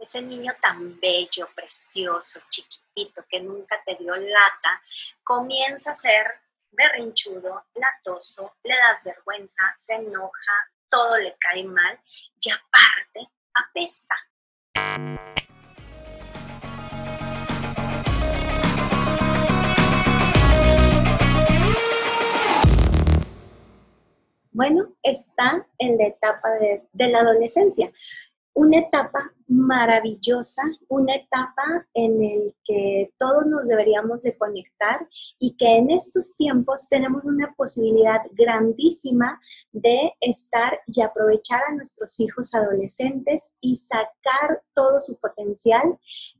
ese niño tan bello, precioso, chiquitito, que nunca te dio lata, comienza a ser berrinchudo, latoso, le das vergüenza, se enoja, todo le cae mal y aparte apesta. Bueno, está en la etapa de, de la adolescencia una etapa maravillosa, una etapa en el que todos nos deberíamos de conectar y que en estos tiempos tenemos una posibilidad grandísima de estar y aprovechar a nuestros hijos adolescentes y sacar todo su potencial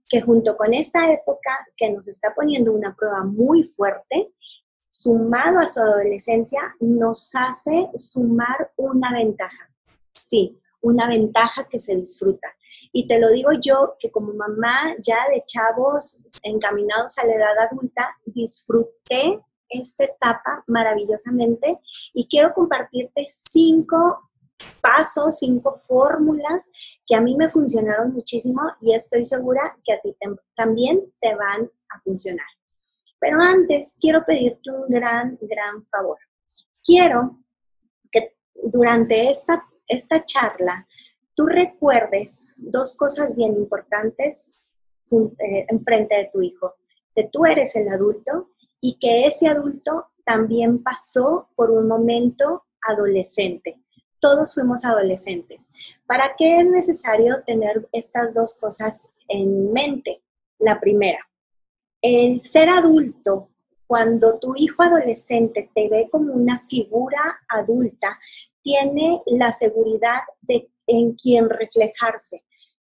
que junto con esta época que nos está poniendo una prueba muy fuerte, sumado a su adolescencia, nos hace sumar una ventaja. Sí, una ventaja que se disfruta. Y te lo digo yo, que como mamá ya de chavos encaminados a la edad adulta, disfruté esta etapa maravillosamente y quiero compartirte cinco pasos, cinco fórmulas que a mí me funcionaron muchísimo y estoy segura que a ti también te van a funcionar. Pero antes quiero pedirte un gran, gran favor. Quiero que durante esta esta charla tú recuerdes dos cosas bien importantes eh, en frente de tu hijo, que tú eres el adulto y que ese adulto también pasó por un momento adolescente. Todos fuimos adolescentes. ¿Para qué es necesario tener estas dos cosas en mente? La primera, el ser adulto, cuando tu hijo adolescente te ve como una figura adulta, tiene la seguridad de en quién reflejarse.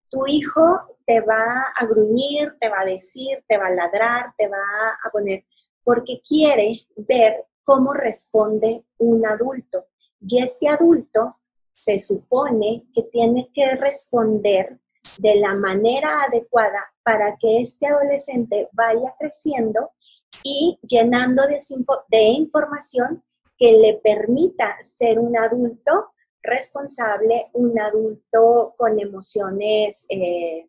Tu hijo te va a gruñir, te va a decir, te va a ladrar, te va a poner, porque quiere ver cómo responde un adulto. Y este adulto se supone que tiene que responder de la manera adecuada para que este adolescente vaya creciendo y llenando de, de información que le permita ser un adulto responsable, un adulto con emociones eh,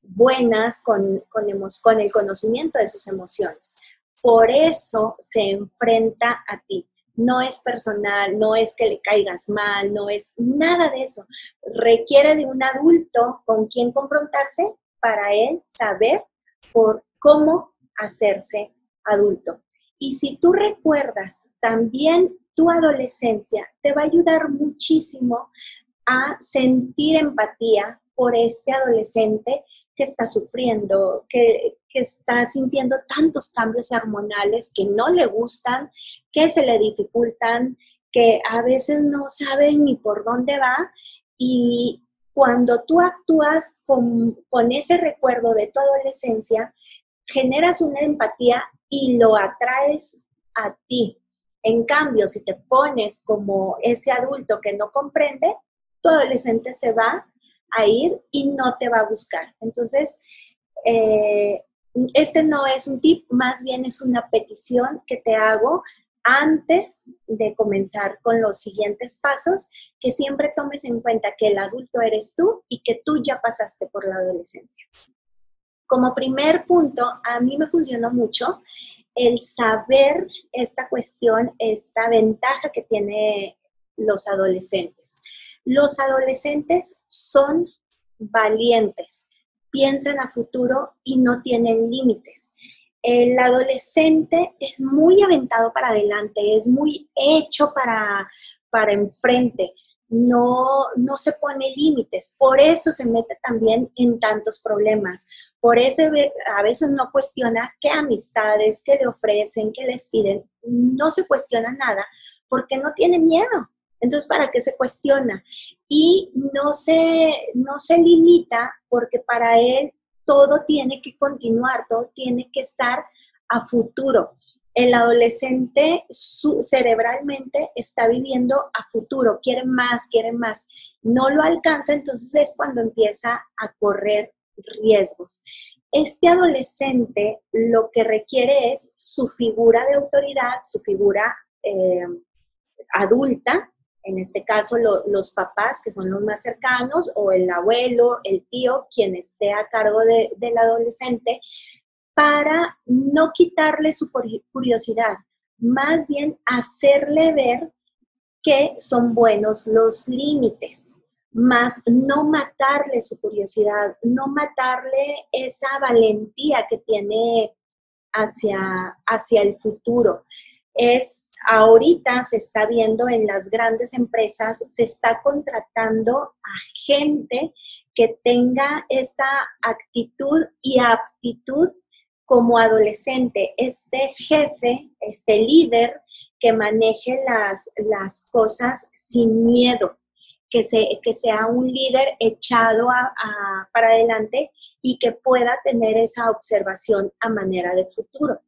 buenas, con, con, con el conocimiento de sus emociones. Por eso se enfrenta a ti. No es personal, no es que le caigas mal, no es nada de eso. Requiere de un adulto con quien confrontarse para él saber por cómo hacerse adulto. Y si tú recuerdas también tu adolescencia, te va a ayudar muchísimo a sentir empatía por este adolescente que está sufriendo, que, está sintiendo tantos cambios hormonales que no le gustan, que se le dificultan, que a veces no saben ni por dónde va. Y cuando tú actúas con, con ese recuerdo de tu adolescencia, generas una empatía y lo atraes a ti. En cambio, si te pones como ese adulto que no comprende, tu adolescente se va a ir y no te va a buscar. Entonces, eh, este no es un tip, más bien es una petición que te hago antes de comenzar con los siguientes pasos, que siempre tomes en cuenta que el adulto eres tú y que tú ya pasaste por la adolescencia. Como primer punto, a mí me funcionó mucho el saber esta cuestión, esta ventaja que tiene los adolescentes. Los adolescentes son valientes, piensan a futuro y no tienen límites. El adolescente es muy aventado para adelante, es muy hecho para, para enfrente no, no se pone límites. Por eso se mete también en tantos problemas. Por eso a veces no cuestiona qué amistades, qué le ofrecen, qué les piden. No se cuestiona nada porque no tiene miedo. Entonces, ¿para qué se cuestiona? Y no se, no se limita porque para él todo tiene que continuar, todo tiene que estar a futuro el adolescente cerebralmente está viviendo a futuro, quiere más, quiere más, no lo alcanza, entonces es cuando empieza a correr riesgos. Este adolescente lo que requiere es su figura de autoridad, su figura eh, adulta, en este caso los papás, que son los más cercanos, o el abuelo, el tío, quien esté a cargo del adolescente, para no quitarle su curiosidad, más bien hacerle ver que son buenos los límites, más no matarle su curiosidad, no matarle esa valentía que tiene hacia, hacia el futuro. Es ahorita se está viendo en las grandes empresas, se está contratando a gente que tenga esta actitud y aptitud como adolescente, este jefe, este líder que maneje las, las cosas sin miedo, que, se, que sea un líder echado para adelante y que pueda tener esa observación a manera de futuro.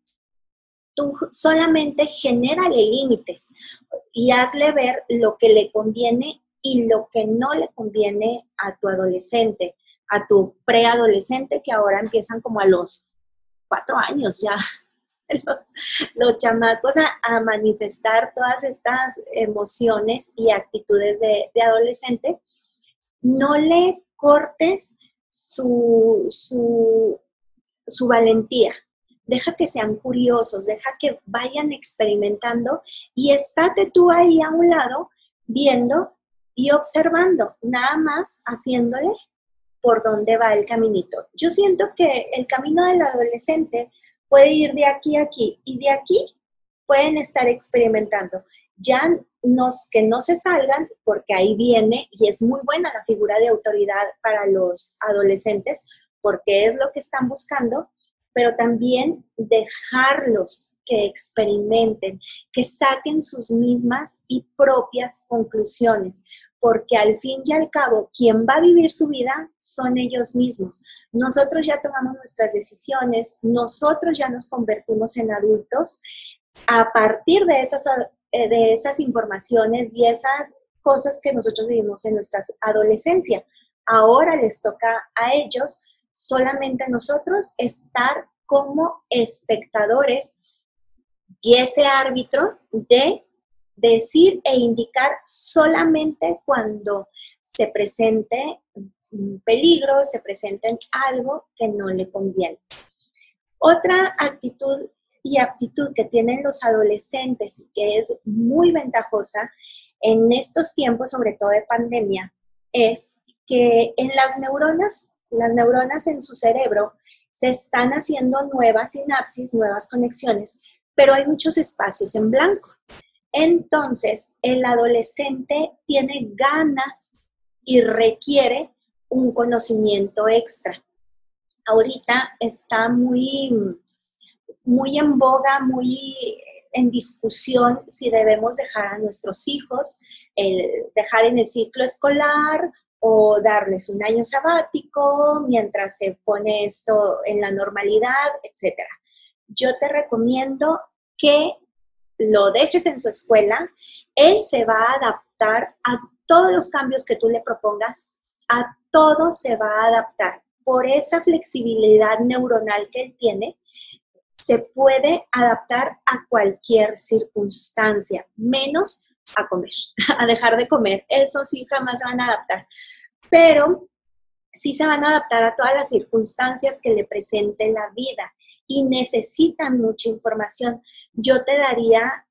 Tú solamente genérale límites y hazle ver lo que le conviene y lo que no le conviene a tu adolescente, a tu preadolescente que ahora empiezan como a los cuatro años ya los, chamacos a, manifestar todas estas emociones y actitudes de, adolescente, no le cortes su, su, su valentía. Deja que sean curiosos, deja que vayan experimentando y estate tú ahí a un lado viendo y observando, nada más haciéndole por dónde va el caminito. Yo siento que el camino del adolescente puede ir de aquí a aquí y de aquí pueden estar experimentando. Ya nos, que no se salgan, porque ahí viene y es muy buena la figura de autoridad para los adolescentes, porque es lo que están buscando, pero también dejarlos que experimenten, que saquen sus mismas y propias conclusiones, porque al fin y al cabo, quien va a vivir su vida son ellos mismos. Nosotros ya tomamos nuestras decisiones, nosotros ya nos convertimos en adultos a partir de esas, eh, de esas informaciones y esas cosas que nosotros vivimos en nuestra adolescencia. Ahora les toca a ellos, solamente a nosotros, estar como espectadores y ese árbitro de decir e indicar solamente cuando se presente un peligro, se presente algo que no le conviene. Otra actitud y aptitud que tienen los adolescentes y que es muy ventajosa en estos tiempos, sobre todo de pandemia, es que en las neuronas, las neuronas en su cerebro se están haciendo nuevas sinapsis, nuevas conexiones, pero hay muchos espacios en blanco. Entonces, el adolescente tiene ganas y requiere un conocimiento extra. Ahorita está muy, muy en boga, muy en discusión si debemos dejar a nuestros hijos, dejar en el ciclo escolar o darles un año sabático mientras se pone esto en la normalidad, etc. Yo te recomiendo que lo dejes en su escuela, él se va a adaptar a todos los cambios que tú le propongas, a todo se va a adaptar. Por esa flexibilidad neuronal que él tiene, se puede adaptar a cualquier circunstancia, menos a comer, a dejar de comer. Eso sí jamás se van a adaptar. Pero sí se van a adaptar a todas las circunstancias que le presente la vida y necesitan mucha información yo te daría,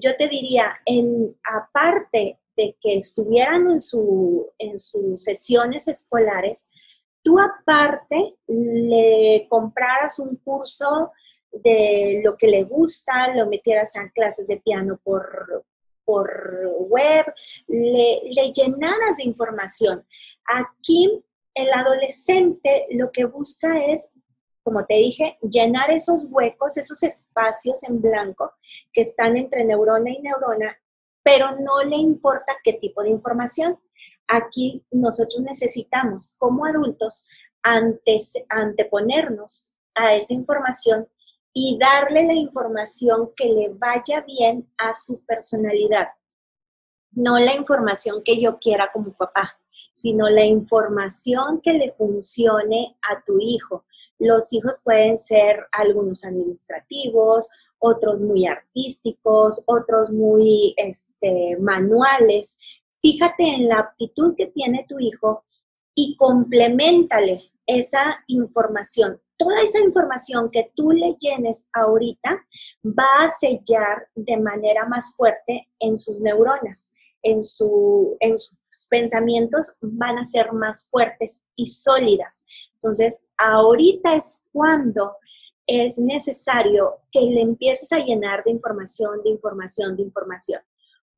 yo te diría, en, aparte de que estuvieran en, su, en sus sesiones escolares, tú aparte le compraras un curso de lo que le gusta, lo metieras en clases de piano por, por web, le, le llenaras de información. Aquí el adolescente lo que busca es como te dije, llenar esos huecos, esos espacios en blanco que están entre neurona y neurona, pero no le importa qué tipo de información. Aquí nosotros necesitamos, como adultos, antes, anteponernos a esa información y darle la información que le vaya bien a su personalidad. No la información que yo quiera como papá, sino la información que le funcione a tu hijo los hijos pueden ser algunos administrativos, otros muy artísticos, otros muy este, manuales. Fíjate en la aptitud que tiene tu hijo y complementale esa información. Toda esa información que tú le llenes ahorita va a sellar de manera más fuerte en sus neuronas, en, su, en sus pensamientos van a ser más fuertes y sólidas. Entonces, ahorita es cuando es necesario que le empieces a llenar de información, de información, de información.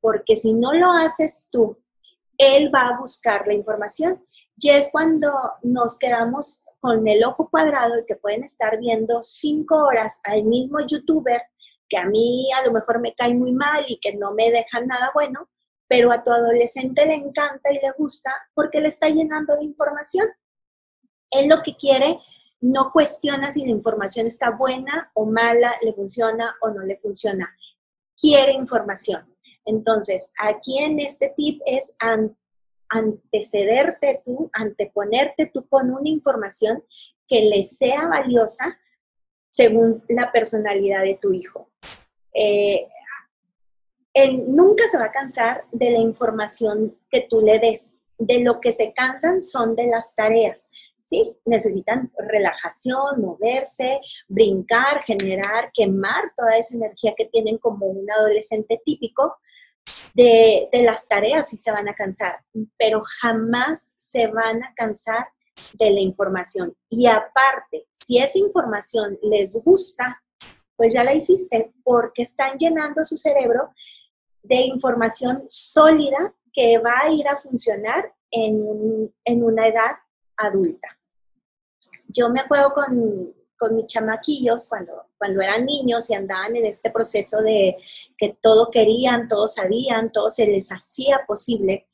Porque si no lo haces tú, él va a buscar la información. Y es cuando nos quedamos con el ojo cuadrado y que pueden estar viendo cinco horas al mismo youtuber que a mí a lo mejor me cae muy mal y que no me dejan nada bueno, pero a tu adolescente le encanta y le gusta porque le está llenando de información. Él lo que quiere no cuestiona si la información está buena o mala, le funciona o no le funciona. Quiere información. Entonces, aquí en este tip es antecederte tú, anteponerte tú con una información que le sea valiosa según la personalidad de tu hijo. Eh, nunca se va a cansar de la información que tú le des. De lo que se cansan son de las tareas. Sí, necesitan relajación, moverse, brincar, generar, quemar toda esa energía que tienen como un adolescente típico, de, las tareas sí se van a cansar, pero jamás se van a cansar de la información. Y aparte, si esa información les gusta, pues ya la hiciste porque están llenando su cerebro de información sólida que va a ir a funcionar en, en una edad adulta. Yo me acuerdo con, con mis chamaquillos cuando, cuando eran niños y andaban en este proceso de que todo querían, todo sabían, todo se les hacía posible,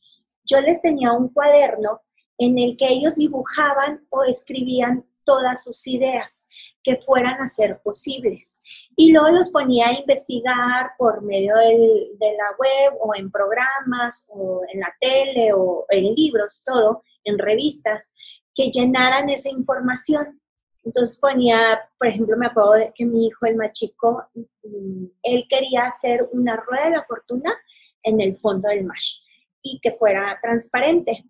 yo les tenía un cuaderno en el que ellos dibujaban o escribían todas sus ideas que fueran a ser posibles. Y luego los ponía a investigar por medio de la web o en programas o en la tele o en libros, todo, en revistas, que llenaran esa información. Entonces ponía, por ejemplo, me acuerdo que mi hijo, el más chico, mm, él quería hacer una rueda de la fortuna en el fondo del mar y que fuera transparente.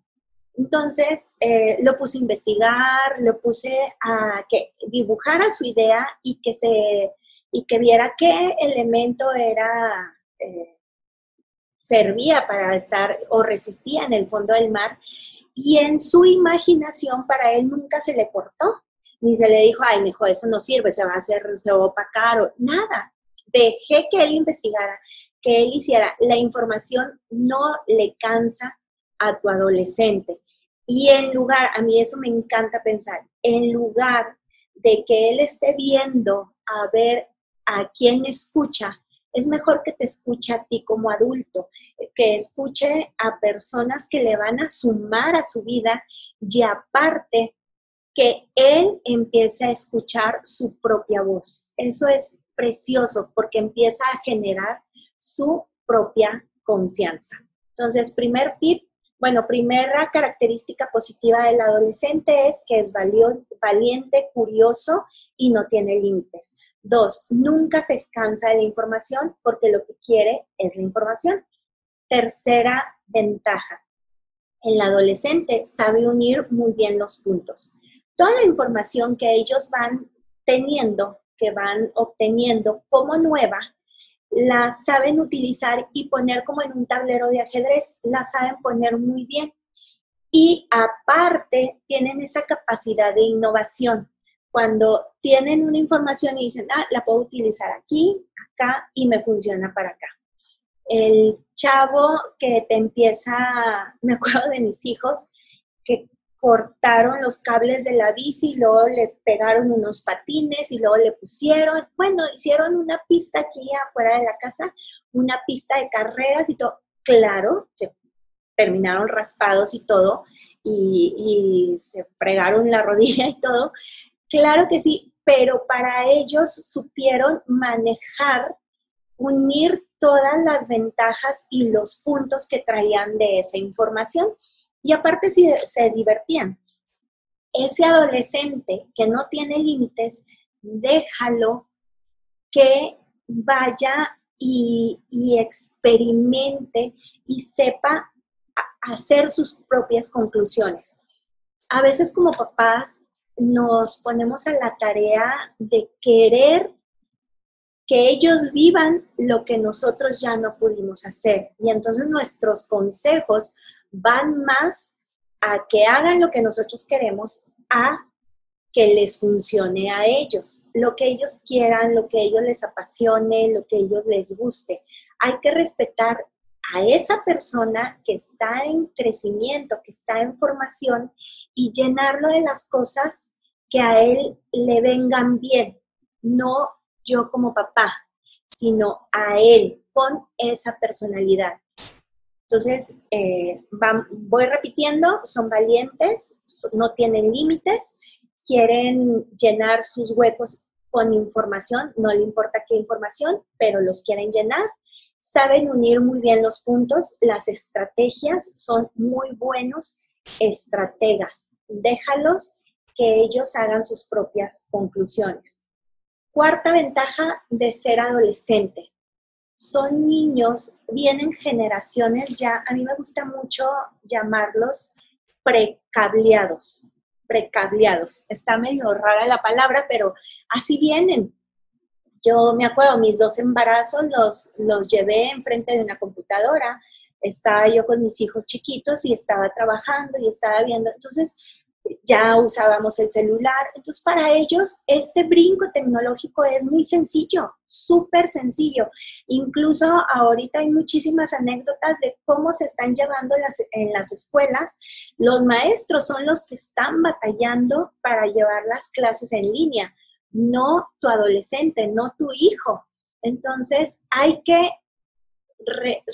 Entonces eh, lo puse a investigar, lo puse a que dibujara su idea y que, se, y que viera qué elemento era, eh, servía para estar o resistía en el fondo del mar. Y en su imaginación para él nunca se le cortó ni se le dijo, ay, mejor eso no sirve, se va a hacer, se va a opacar, o nada. Dejé que él investigara, que él hiciera. La información no le cansa a tu adolescente. Y en lugar, a mí eso me encanta pensar, en lugar de que él esté viendo a ver a quién escucha, es mejor que te escuche a ti como adulto, que escuche a personas que le van a sumar a su vida y aparte que él empiece a escuchar su propia voz. Eso es precioso porque empieza a generar su propia confianza. Entonces, primer tip, bueno, primera característica positiva del adolescente es que es valiente, curioso y no tiene límites. Dos, nunca se cansa de la información porque lo que quiere es la información. Tercera ventaja, el adolescente sabe unir muy bien los puntos toda la información que ellos van teniendo, que van obteniendo como nueva, la saben utilizar y poner como en un tablero de ajedrez, la saben poner muy bien. Y aparte tienen esa capacidad de innovación. Cuando tienen una información y dicen, ah, la puedo utilizar aquí, acá y me funciona para acá. El chavo que te empieza, me acuerdo de mis hijos, que cortaron los cables de la bici, luego le pegaron unos patines y luego le pusieron, bueno, hicieron una pista aquí afuera de la casa, una pista de carreras y todo. Claro que terminaron raspados y todo, y, y se fregaron la rodilla y todo. Claro que sí, pero para ellos supieron manejar, unir todas las ventajas y los puntos que traían de esa información y aparte se, se divertían. Ese adolescente que no tiene límites, déjalo que vaya y, experimente y sepa hacer sus propias conclusiones. A veces como papás nos ponemos a la tarea de querer que ellos vivan lo que nosotros ya no pudimos hacer. Y entonces nuestros consejos van más a que hagan lo que nosotros queremos, a que les funcione a ellos, lo que ellos quieran, lo que ellos les apasione, lo que ellos les guste. Hay que respetar a esa persona que está en crecimiento, que está en formación y llenarlo de las cosas que a él le vengan bien, no yo como papá, sino a él con esa personalidad. Entonces, eh, voy repitiendo, son valientes, no tienen límites, quieren llenar sus huecos con información, no le importa qué información, pero los quieren llenar. Saben unir muy bien los puntos, las estrategias son muy buenos estrategas. Déjalos que ellos hagan sus propias conclusiones. Cuarta ventaja de ser adolescente. Son niños, vienen generaciones ya, a mí me gusta mucho llamarlos precableados, precableados. Está medio rara la palabra, pero así vienen. Yo me acuerdo, mis dos embarazos los, los llevé enfrente de una computadora, estaba yo con mis hijos chiquitos y estaba trabajando y estaba viendo. Entonces, ya usábamos el celular. Entonces, para ellos, este brinco tecnológico es muy sencillo, súper sencillo. Incluso ahorita hay muchísimas anécdotas de cómo se están llevando las, en las escuelas. Los maestros son los que están batallando para llevar las clases en línea, no tu adolescente, no tu hijo. Entonces, hay que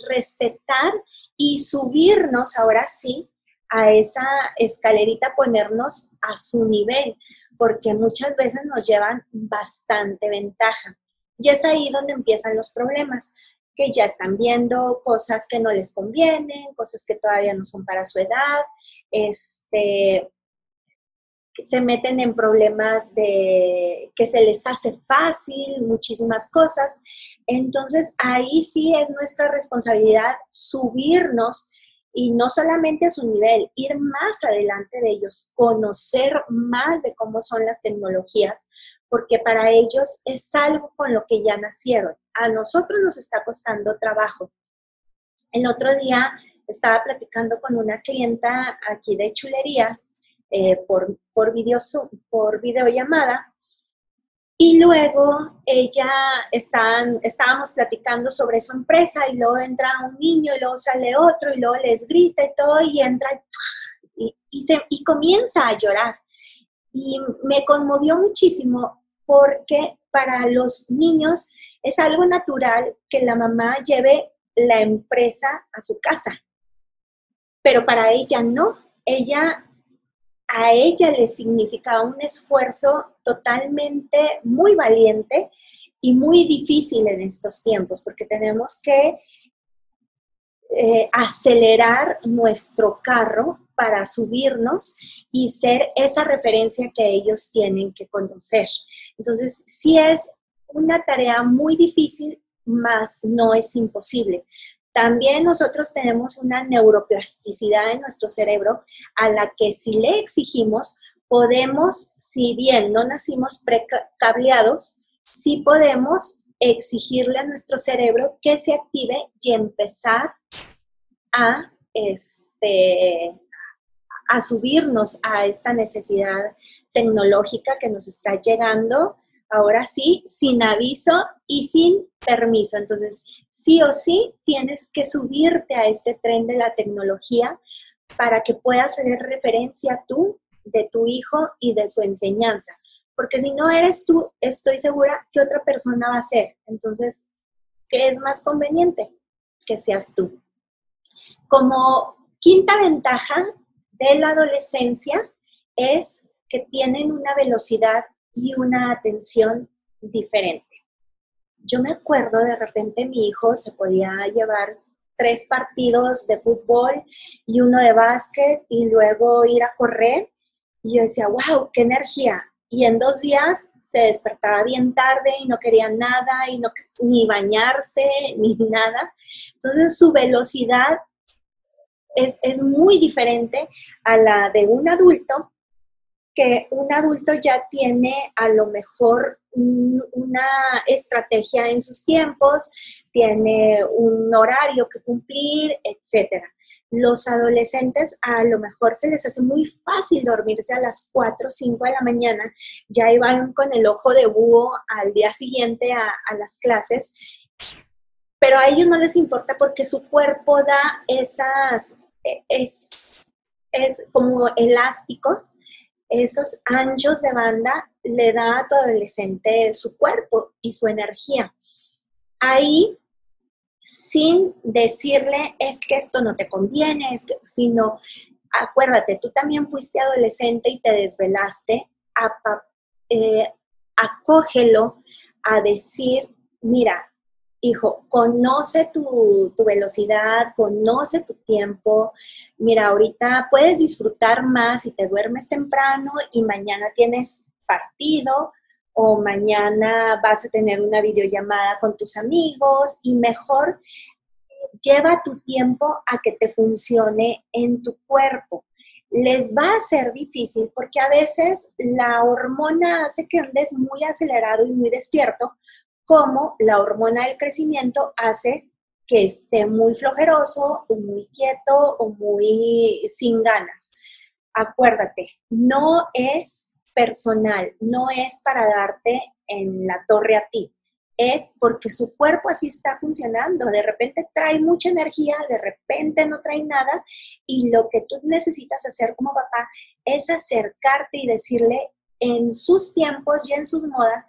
respetar y subirnos ahora sí a esa escalerita, ponernos a su nivel, porque muchas veces nos llevan bastante ventaja. Y es ahí donde empiezan los problemas, que ya están viendo cosas que no les convienen, cosas que todavía no son para su edad, este, se meten en problemas de que se les hace fácil, muchísimas cosas. Entonces ahí sí es nuestra responsabilidad subirnos y no solamente a su nivel, ir más adelante de ellos, conocer más de cómo son las tecnologías, porque para ellos es algo con lo que ya nacieron. A nosotros nos está costando trabajo. El otro día estaba platicando con una clienta aquí de chulerías eh, por, por, video, por videollamada y luego ella, están, estábamos platicando sobre su empresa y luego entra un niño y luego sale otro y luego les grita y todo y entra y, y, se, y comienza a llorar. Y me conmovió muchísimo porque para los niños es algo natural que la mamá lleve la empresa a su casa, pero para ella no. Ella a ella le significaba un esfuerzo totalmente muy valiente y muy difícil en estos tiempos, porque tenemos que eh, acelerar nuestro carro para subirnos y ser esa referencia que ellos tienen que conocer. Entonces, sí es una tarea muy difícil, más no es imposible. También nosotros tenemos una neuroplasticidad en nuestro cerebro a la que si le exigimos, podemos, si bien no nacimos precableados, sí podemos exigirle a nuestro cerebro que se active y empezar a, este, a subirnos a esta necesidad tecnológica que nos está llegando, ahora sí, sin aviso y sin permiso. Entonces, sí o sí tienes que subirte a este tren de la tecnología para que puedas hacer referencia tú de tu hijo y de su enseñanza. Porque si no eres tú, estoy segura que otra persona va a ser. Entonces, ¿qué es más conveniente? Que seas tú. Como quinta ventaja de la adolescencia es que tienen una velocidad y una atención diferente yo me acuerdo de repente mi hijo se podía llevar tres partidos de fútbol y uno de básquet y luego ir a correr. Y yo decía, wow, qué energía. y en dos días se despertaba bien tarde y no quería nada y no ni bañarse ni nada. Entonces su velocidad es, es muy diferente a la de un adulto que un adulto ya tiene a lo mejor una estrategia en sus tiempos, tiene un horario que cumplir, etcétera los adolescentes a lo mejor se les hace muy fácil dormirse a las 4 o 5 de la mañana, ya iban con el ojo de búho al día siguiente a, las clases, pero a ellos no les importa porque su cuerpo da esas, e, es, es como elásticos, esos anchos de banda le da a tu adolescente su cuerpo y su energía. Ahí sin decirle es que esto no te conviene, sino acuérdate, tú también fuiste adolescente y te desvelaste, eh, acógelo a decir, mira, hijo, conoce tu, tu, velocidad, conoce tu tiempo. Mira, ahorita puedes disfrutar más si te duermes temprano y mañana tienes partido o mañana vas a tener una videollamada con tus amigos y mejor lleva tu tiempo a que te funcione en tu cuerpo. Les va a ser difícil porque a veces la hormona hace que andes muy acelerado y muy despierto, como la hormona del crecimiento hace que esté muy flojeroso o muy quieto o muy sin ganas. Acuérdate, no es personal, no es para darte en la torre a ti, es porque su cuerpo así está funcionando. De repente trae mucha energía, de repente no trae nada y lo que tú necesitas hacer como papá es acercarte y decirle en sus tiempos y en sus modas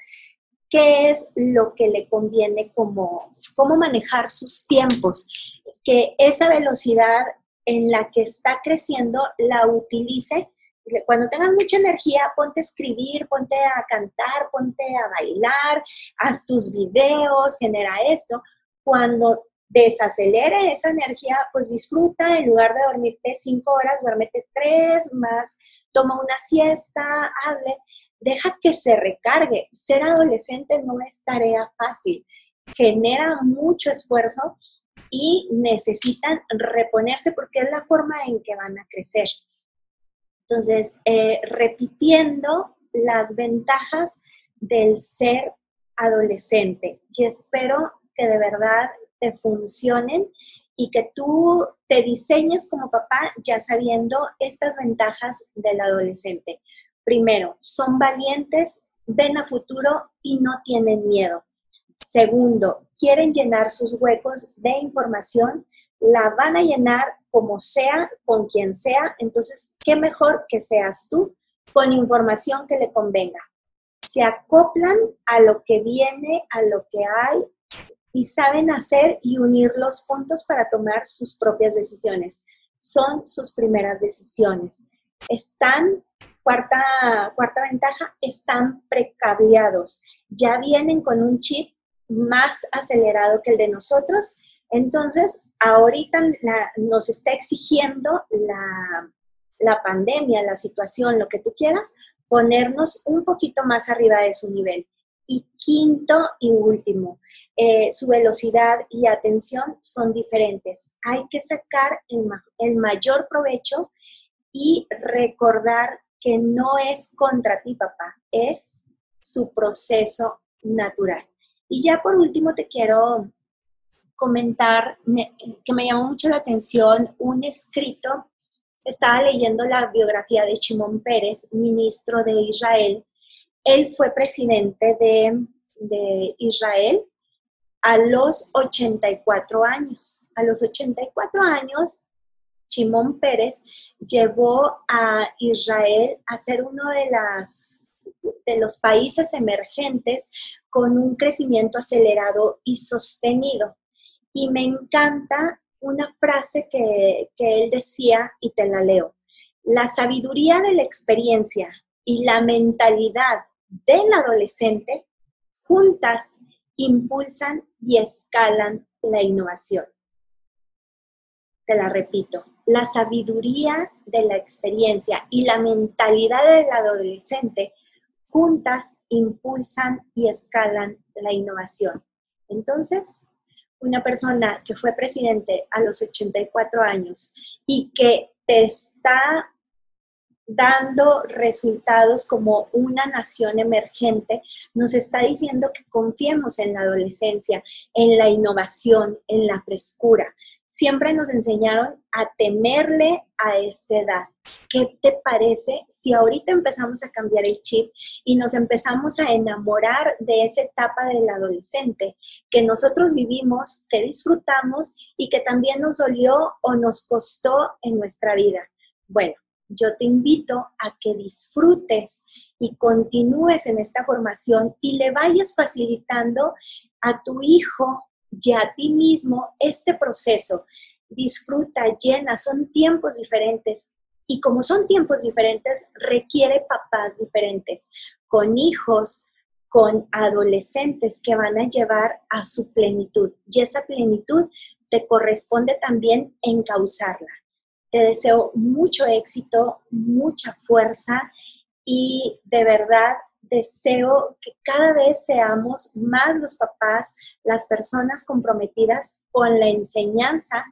qué es lo que le conviene como cómo manejar sus tiempos, que esa velocidad en la que está creciendo la utilice cuando tengas mucha energía, ponte a escribir, ponte a cantar, ponte a bailar, haz tus videos, genera esto. Cuando desacelere esa energía, pues disfruta, en lugar de dormirte cinco horas, duérmete tres más, toma una siesta, hazle, deja que se recargue. Ser adolescente no es tarea fácil, genera mucho esfuerzo y necesitan reponerse porque es la forma en que van a crecer. Entonces, eh, repitiendo las ventajas del ser adolescente y espero que de verdad te funcionen y que tú te diseñes como papá ya sabiendo estas ventajas del adolescente. Primero, son valientes, ven a futuro y no tienen miedo. Segundo, quieren llenar sus huecos de información, la van a llenar como sea, con quien sea, entonces, ¿qué mejor que seas tú con información que le convenga? Se acoplan a lo que viene, a lo que hay y saben hacer y unir los puntos para tomar sus propias decisiones. Son sus primeras decisiones. Están, cuarta, cuarta ventaja, están precableados. Ya vienen con un chip más acelerado que el de nosotros entonces, ahorita nos está exigiendo la, pandemia, la situación, lo que tú quieras, ponernos un poquito más arriba de su nivel. Y quinto y último, eh, su velocidad y atención son diferentes. Hay que sacar el, mayor provecho y recordar que no es contra ti, papá, es su proceso natural. Y ya por último te quiero comentar que me llamó mucho la atención un escrito. Estaba leyendo la biografía de Shimon Pérez, ministro de Israel. Él fue presidente de, de Israel a los 84 años. A los 84 años, Shimon Pérez llevó a Israel a ser uno de, las, de los países emergentes con un crecimiento acelerado y sostenido. Y me encanta una frase que, él decía y te la leo. La sabiduría de la experiencia y la mentalidad del adolescente juntas impulsan y escalan la innovación. Te la repito, la sabiduría de la experiencia y la mentalidad del adolescente juntas impulsan y escalan la innovación. Entonces, una persona que fue presidente a los 84 años y que te está dando resultados como una nación emergente, nos está diciendo que confiemos en la adolescencia, en la innovación, en la frescura. Siempre nos enseñaron a temerle a esta edad. ¿Qué te parece si ahorita empezamos a cambiar el chip y nos empezamos a enamorar de esa etapa del adolescente que nosotros vivimos, que disfrutamos y que también nos dolió o nos costó en nuestra vida? Bueno, yo te invito a que disfrutes y continúes en esta formación y le vayas facilitando a tu hijo y a ti mismo este proceso. Disfruta, llena, son tiempos diferentes. Y como son tiempos diferentes, requiere papás diferentes, con hijos, con adolescentes que van a llevar a su plenitud. Y esa plenitud te corresponde también encauzarla. Te deseo mucho éxito, mucha fuerza y de verdad deseo que cada vez seamos más los papás, las personas comprometidas con la enseñanza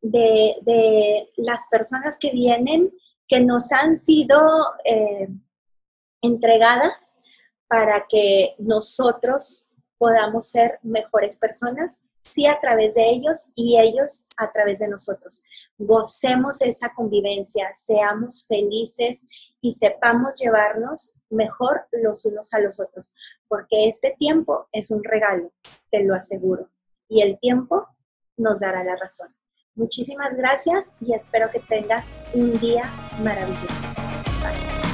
de, las personas que vienen, que nos han sido eh, entregadas para que nosotros podamos ser mejores personas, sí a través de ellos y ellos a través de nosotros. Gocemos esa convivencia, seamos felices y sepamos llevarnos mejor los unos a los otros, porque este tiempo es un regalo, te lo aseguro, y el tiempo nos dará la razón. Muchísimas gracias y espero que tengas un día maravilloso. Bye.